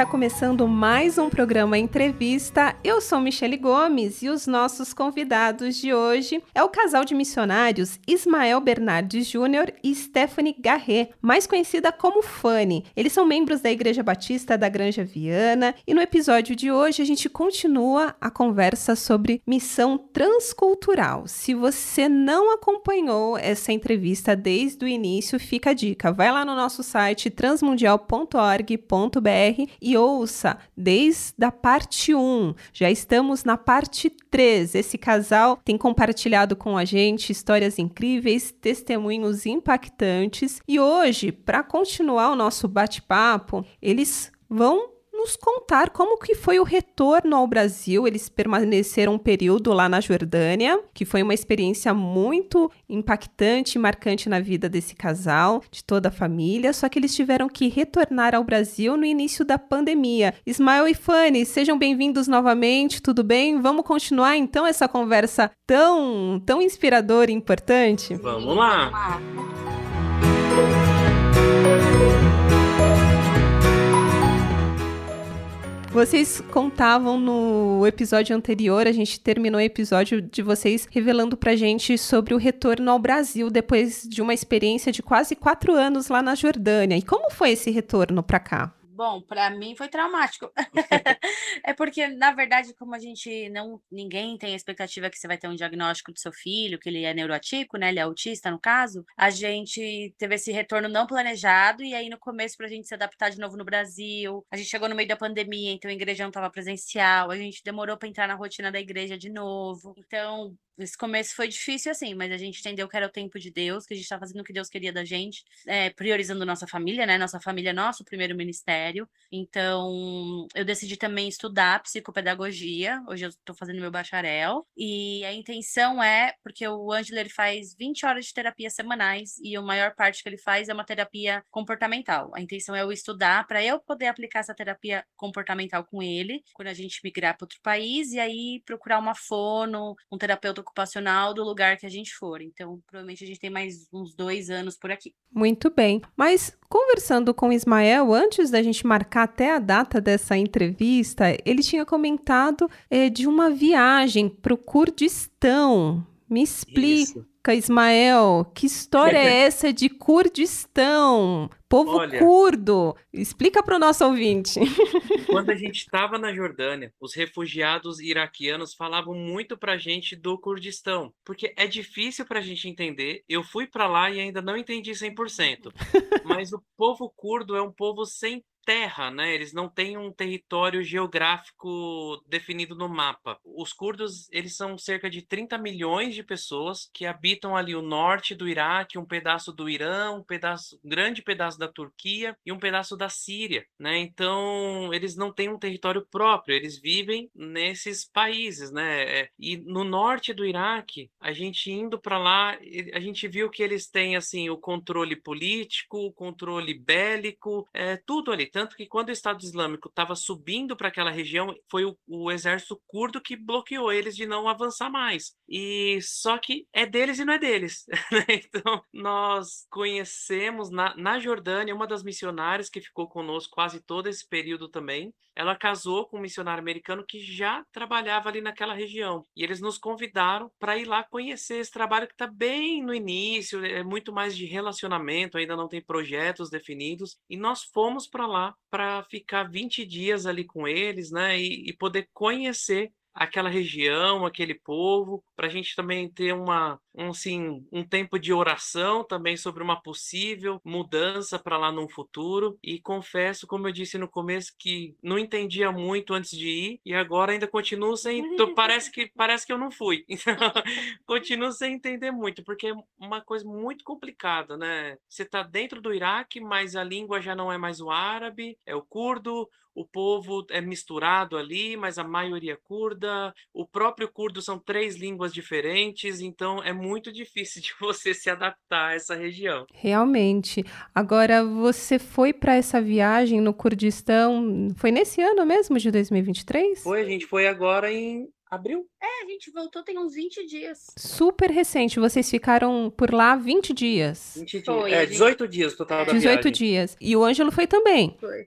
Está começando mais um programa Entrevista. Eu sou Michele Gomes e os nossos convidados de hoje é o casal de missionários Ismael Bernardes Júnior e Stephanie Garret, mais conhecida como Fanny. Eles são membros da Igreja Batista da Granja Viana e no episódio de hoje a gente continua a conversa sobre missão transcultural. Se você não acompanhou essa entrevista desde o início, fica a dica. Vai lá no nosso site transmundial.org.br e ouça desde a parte 1. Já estamos na parte 3. Esse casal tem compartilhado com a gente histórias incríveis, testemunhos impactantes e hoje, para continuar o nosso bate-papo, eles vão nos contar como que foi o retorno ao Brasil. Eles permaneceram um período lá na Jordânia, que foi uma experiência muito impactante e marcante na vida desse casal, de toda a família, só que eles tiveram que retornar ao Brasil no início da pandemia. Ismael e Fanny, sejam bem-vindos novamente, tudo bem? Vamos continuar então essa conversa tão, tão inspiradora e importante? Vamos lá. Vamos lá. Vocês contavam no episódio anterior, a gente terminou o episódio de vocês revelando pra gente sobre o retorno ao Brasil depois de uma experiência de quase quatro anos lá na Jordânia. E como foi esse retorno pra cá? Bom, para mim foi traumático. é porque, na verdade, como a gente não. Ninguém tem a expectativa que você vai ter um diagnóstico do seu filho, que ele é neuroatípico, né? Ele é autista, no caso. A gente teve esse retorno não planejado, e aí no começo, para a gente se adaptar de novo no Brasil. A gente chegou no meio da pandemia, então a igreja não estava presencial. A gente demorou para entrar na rotina da igreja de novo. Então, esse começo foi difícil, assim, mas a gente entendeu que era o tempo de Deus, que a gente estava fazendo o que Deus queria da gente, é, priorizando nossa família, né? Nossa família é nosso primeiro ministério. Então, eu decidi também estudar psicopedagogia. Hoje eu estou fazendo meu bacharel. E a intenção é, porque o Ângelo ele faz 20 horas de terapia semanais e a maior parte que ele faz é uma terapia comportamental. A intenção é eu estudar para eu poder aplicar essa terapia comportamental com ele quando a gente migrar para outro país e aí procurar uma fono, um terapeuta ocupacional do lugar que a gente for. Então, provavelmente a gente tem mais uns dois anos por aqui. Muito bem. Mas conversando com Ismael, antes da gente marcar até a data dessa entrevista, ele tinha comentado é, de uma viagem para o Kurdistão. Me explica, Ismael, que história é essa de Kurdistão? Povo Olha, curdo. Explica para o nosso ouvinte. Quando a gente estava na Jordânia, os refugiados iraquianos falavam muito para a gente do Kurdistão, porque é difícil para a gente entender. Eu fui para lá e ainda não entendi 100%. Mas o povo curdo é um povo sem terra, né? Eles não têm um território geográfico definido no mapa. Os curdos, eles são cerca de 30 milhões de pessoas que habitam ali o norte do Iraque, um pedaço do Irã, um pedaço, um grande pedaço da Turquia e um pedaço da Síria, né? Então, eles não têm um território próprio, eles vivem nesses países, né? É, e no norte do Iraque, a gente indo para lá, a gente viu que eles têm assim o controle político, o controle bélico, é, tudo ali tanto que quando o Estado Islâmico estava subindo para aquela região, foi o, o, exército curdo que bloqueou eles de não avançar mais. E só que é deles e não é deles. Né? então, nós conhecemos na, na Jordânia uma das missionárias que ficou conosco quase todo esse período também. Ela casou com um missionário americano que já trabalhava ali naquela região. E eles nos convidaram para ir lá conhecer esse trabalho que está bem no início, é muito mais de relacionamento, ainda não tem projetos definidos. E nós fomos para lá lá para ficar 20 dias ali com eles, né? E, e poder conhecer aquela região, aquele povo, para a gente também ter uma, um, assim, um tempo de oração também sobre uma possível mudança para lá no futuro. E confesso, como eu disse no começo, que não entendia muito antes de ir e agora ainda continuo sem. parece que parece que eu não fui. Então, continuo sem entender muito, porque é uma coisa muito complicada, né? Você está dentro do Iraque, mas a língua já não é mais o árabe, é o curdo, o povo é misturado ali, mas a maioria é curda. O próprio curdo são três línguas diferentes, então é muito difícil de você se adaptar a essa região. Realmente. Agora, você foi para essa viagem no Kurdistão, foi nesse ano mesmo, de 2023? Foi, a gente foi agora em abril. É, a gente voltou tem uns 20 dias. Super recente. Vocês ficaram por lá 20 dias. 20 dias. Foi, é, a gente- 18 dias total da 18 viagem. dias. E o Ângelo foi também. Foi.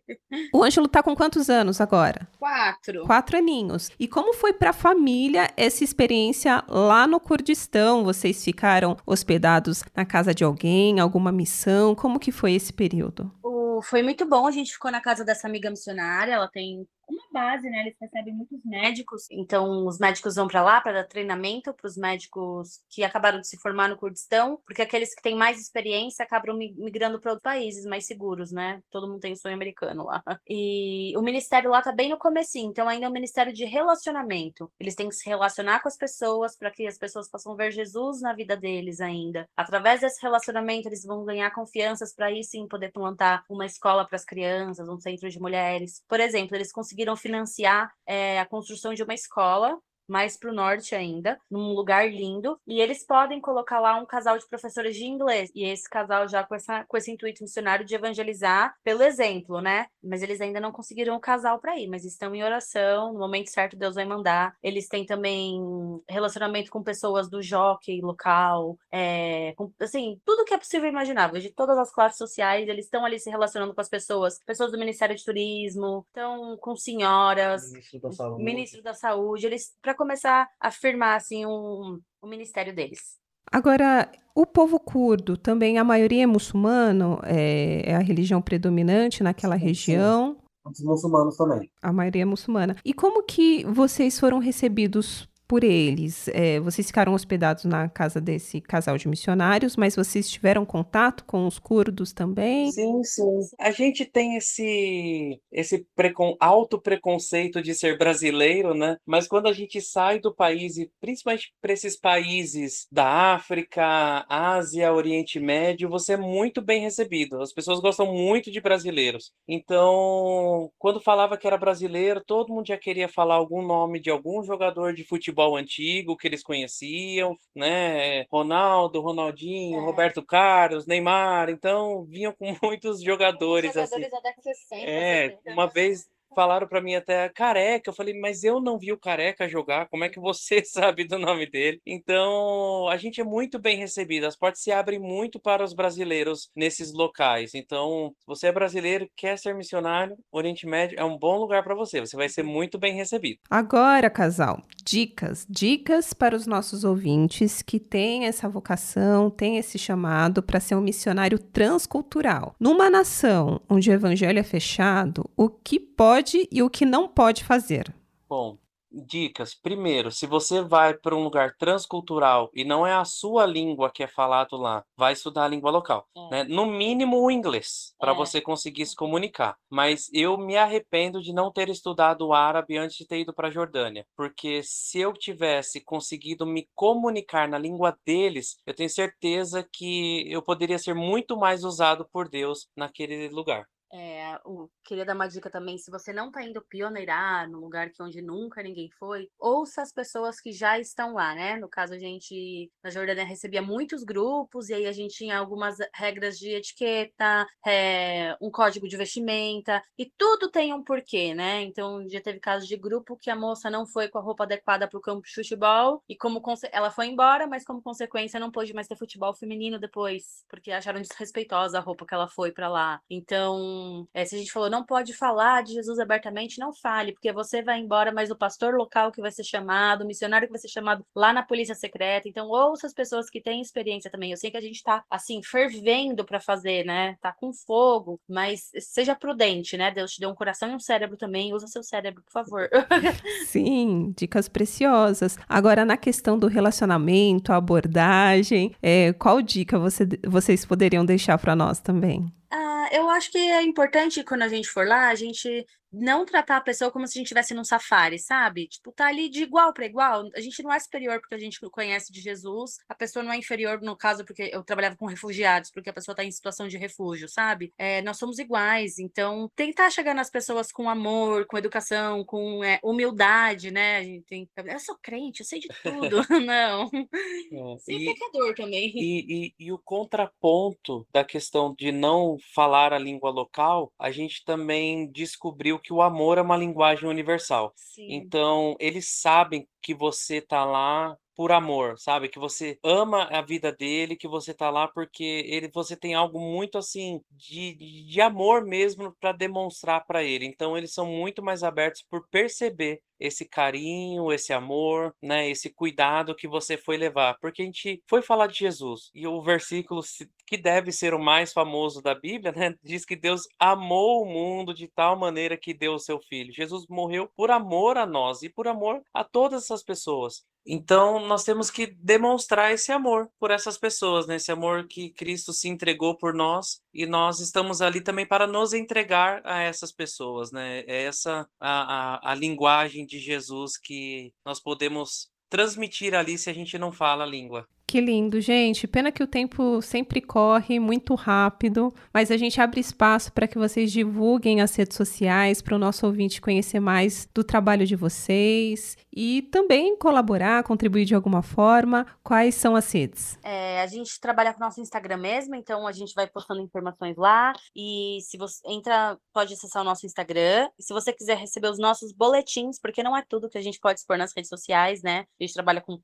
O Ângelo tá com quantos anos agora? Quatro. Quatro aninhos. E como foi para a família essa experiência lá no Kurdistão? Vocês ficaram hospedados na casa de alguém, alguma missão? Como que foi esse período? O- Foi muito bom, a gente ficou na casa dessa amiga missionária, ela tem uma base, né? Eles recebem muitos médicos, então os médicos vão para lá para dar treinamento para os médicos que acabaram de se formar no Kurdistão, porque aqueles que têm mais experiência acabam mi- migrando para outros países mais seguros, né? Todo mundo tem sonho americano lá. E o ministério lá tá bem no comecinho, então ainda é um ministério de relacionamento. Eles têm que se relacionar com as pessoas para que as pessoas possam ver Jesus na vida deles ainda. Através desse relacionamento, eles vão ganhar confianças para aí sim poder plantar uma escola para as crianças, um centro de mulheres. Por exemplo, eles conseguiram financiar eh, a construção de uma escola mais para o norte ainda, num lugar lindo, e eles podem colocar lá um casal de professores de inglês. E esse casal já com, essa, com esse intuito missionário de evangelizar pelo exemplo, né? Mas eles ainda não conseguiram o casal para ir, mas estão em oração, no momento certo Deus vai mandar. Eles têm também relacionamento com pessoas do jockey local, é, com, assim, tudo que é possível e imaginável, de todas as classes sociais, eles estão ali se relacionando com as pessoas, pessoas do Ministério de Turismo, estão com senhoras, Ministro da Saúde. ministro da Saúde, eles para começar a firmar assim um, o ministério deles. Agora, o povo curdo também, a maioria é muçulmano, é, é a religião predominante naquela Sim, sim. região. Os muçulmanos também. A maioria é muçulmana. E como que vocês foram recebidos por eles? É, vocês ficaram hospedados na casa desse casal de missionários, mas vocês tiveram contato com os curdos também? Sim, sim. A gente tem esse esse precon, alto preconceito de ser brasileiro, né? Mas quando a gente sai do país e principalmente para esses países da África, Ásia, Oriente Médio, você é muito bem recebido. As pessoas gostam muito de brasileiros. Então, quando falava que era brasileiro, todo mundo já queria falar algum nome de algum jogador de futebol antigo que eles conheciam, né? Ronaldo, Ronaldinho, É. Roberto Carlos, Neymar. Então, vinham com muitos jogadores assim. da década de 60, É, 70, uma né? vez falaram pra mim até Careca, eu falei, mas eu não vi o Careca jogar, como é que você sabe do nome dele? Então, a gente é muito bem recebido, as portas se abrem muito para os brasileiros nesses locais. Então, se você é brasileiro, quer ser missionário, Oriente Médio é um bom lugar para você, você vai ser muito bem recebido. Agora, casal, dicas. Dicas para os nossos ouvintes que têm essa vocação, têm esse chamado para ser um missionário transcultural. Numa nação onde o evangelho é fechado, o que pode e o que não pode fazer? Bom, dicas. Primeiro, se você vai para um lugar transcultural e não é a sua língua que é falado lá, vai estudar a língua local, É. né? No mínimo o inglês, para É. você conseguir se comunicar. Mas eu me arrependo de não ter estudado o árabe antes de ter ido para a Jordânia, porque se eu tivesse conseguido me comunicar na língua deles, eu tenho certeza que eu poderia ser muito mais usado por Deus naquele lugar. É, queria dar uma dica também, se você não está indo pioneirar num lugar que onde nunca ninguém foi, ouça as pessoas que já estão lá, né? No caso, a gente na Jordânia recebia muitos grupos, e aí a gente tinha algumas regras de etiqueta, é, um código de vestimenta, e tudo tem um porquê, né? Então, já teve casos de grupo que a moça não foi com a roupa adequada para o campo de futebol, e como ela foi embora, mas como consequência não pôde mais ter futebol feminino depois, porque acharam desrespeitosa a roupa que ela foi para lá. Então, é, se a gente falou, não pode falar de Jesus abertamente, não fale, porque você vai embora, mas o pastor local que vai ser chamado, o missionário que vai ser chamado lá na polícia secreta. Então, ouça as pessoas que têm experiência também. Eu sei que a gente tá, assim, fervendo para fazer, né? Tá com fogo, mas seja prudente, né? Deus te deu um coração e um cérebro também. Usa seu cérebro, por favor. Sim, dicas preciosas. Agora, na questão do relacionamento, abordagem, é, qual dica você- vocês poderiam deixar para nós também? Ah, eu acho que é importante quando a gente for lá, a gente não tratar a pessoa como se a gente estivesse num safari, sabe? Tipo, tá ali de igual para igual. A gente não é superior porque a gente conhece de Jesus, a pessoa não é inferior, no caso, porque eu trabalhava com refugiados, porque a pessoa tá em situação de refúgio, sabe? É, nós somos iguais. Então, tentar chegar nas pessoas com amor, com educação, com é, humildade, né? A gente tem... Eu sou crente, eu sei de tudo. não. É, Sem e, pecador também. E, e, e o contraponto da questão de não falar a língua local, a gente também descobriu que o amor é uma linguagem universal. Sim. Então, eles sabem que você tá lá por amor, sabe? Que você ama a vida dele, que você tá lá porque ele, você tem algo muito assim de, de amor mesmo para demonstrar para ele. Então eles são muito mais abertos por perceber esse carinho, esse amor, né, esse cuidado que você foi levar, porque a gente foi falar de Jesus e o versículo que deve ser o mais famoso da Bíblia, né, diz que Deus amou o mundo de tal maneira que deu o seu filho. Jesus morreu por amor a nós e por amor a todas essas pessoas. Então, nós temos que demonstrar esse amor por essas pessoas, né? Esse amor que Cristo se entregou por nós e nós estamos ali também para nos entregar a essas pessoas, né? É essa a, a, a linguagem de Jesus que nós podemos transmitir ali se a gente não fala a língua. Que lindo, gente. Pena que o tempo sempre corre muito rápido, mas a gente abre espaço para que vocês divulguem as redes sociais para o nosso ouvinte conhecer mais do trabalho de vocês e também colaborar, contribuir de alguma forma. Quais são as redes? É, a gente trabalha com o nosso Instagram mesmo, então a gente vai postando informações lá. E se você entra, pode acessar o nosso Instagram. E se você quiser receber os nossos boletins, porque não é tudo que a gente pode expor nas redes sociais, né? A gente trabalha com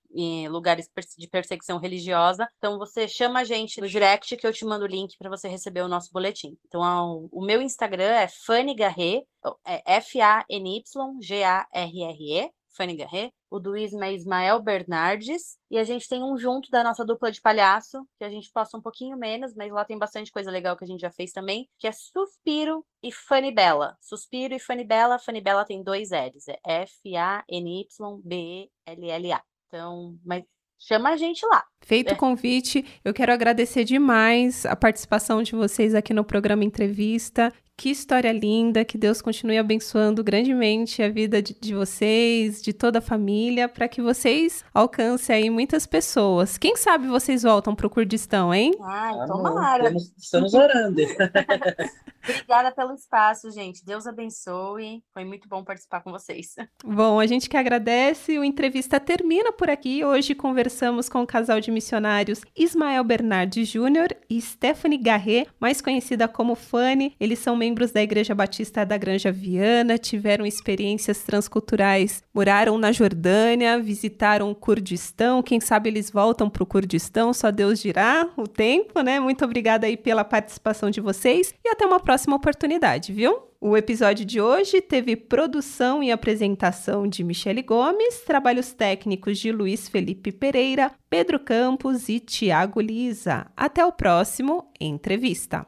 lugares de perseguição religiosa. Então você chama a gente no direct que eu te mando o link para você receber o nosso boletim. Então o meu Instagram é Fanny Garret, é F-A-N-Y-G-A-R-R-E, Fanny Garret. O do Isma é Ismael Bernardes. E a gente tem um junto da nossa dupla de palhaço, que a gente posta um pouquinho menos, mas lá tem bastante coisa legal que a gente já fez também, que é Suspiro e Fanny Bella. Suspiro e Fanny Bella. Fanny Bella tem dois L's, é F-A-N-Y-B-E-L-L-A. Então, mas chama a gente lá. Feito o é. convite, eu quero agradecer demais a participação de vocês aqui no programa Entrevista. Que história linda, que Deus continue abençoando grandemente a vida de, de vocês, de toda a família, para que vocês alcancem aí muitas pessoas. Quem sabe vocês voltam para o Kurdistão, hein? Ai, tomara. Estamos orando. Obrigada pelo espaço, gente. Deus abençoe. Foi muito bom participar com vocês. Bom, a gente que agradece. O entrevista termina por aqui. Hoje conversamos com o casal de missionários Ismael Bernardes Júnior e Stephanie Garret, mais conhecida como Fanny. Eles são membros da Igreja Batista da Granja Viana, tiveram experiências transculturais, moraram na Jordânia, visitaram o Kurdistão. Quem sabe eles voltam para o Kurdistão, só Deus dirá o tempo, né? Muito obrigada aí pela participação de vocês e até uma próxima oportunidade, viu? O episódio de hoje teve produção e apresentação de Michele Gomes, trabalhos técnicos de Luiz Felipe Pereira, Pedro Campos e Tiago Lisa. Até o próximo Entrevista.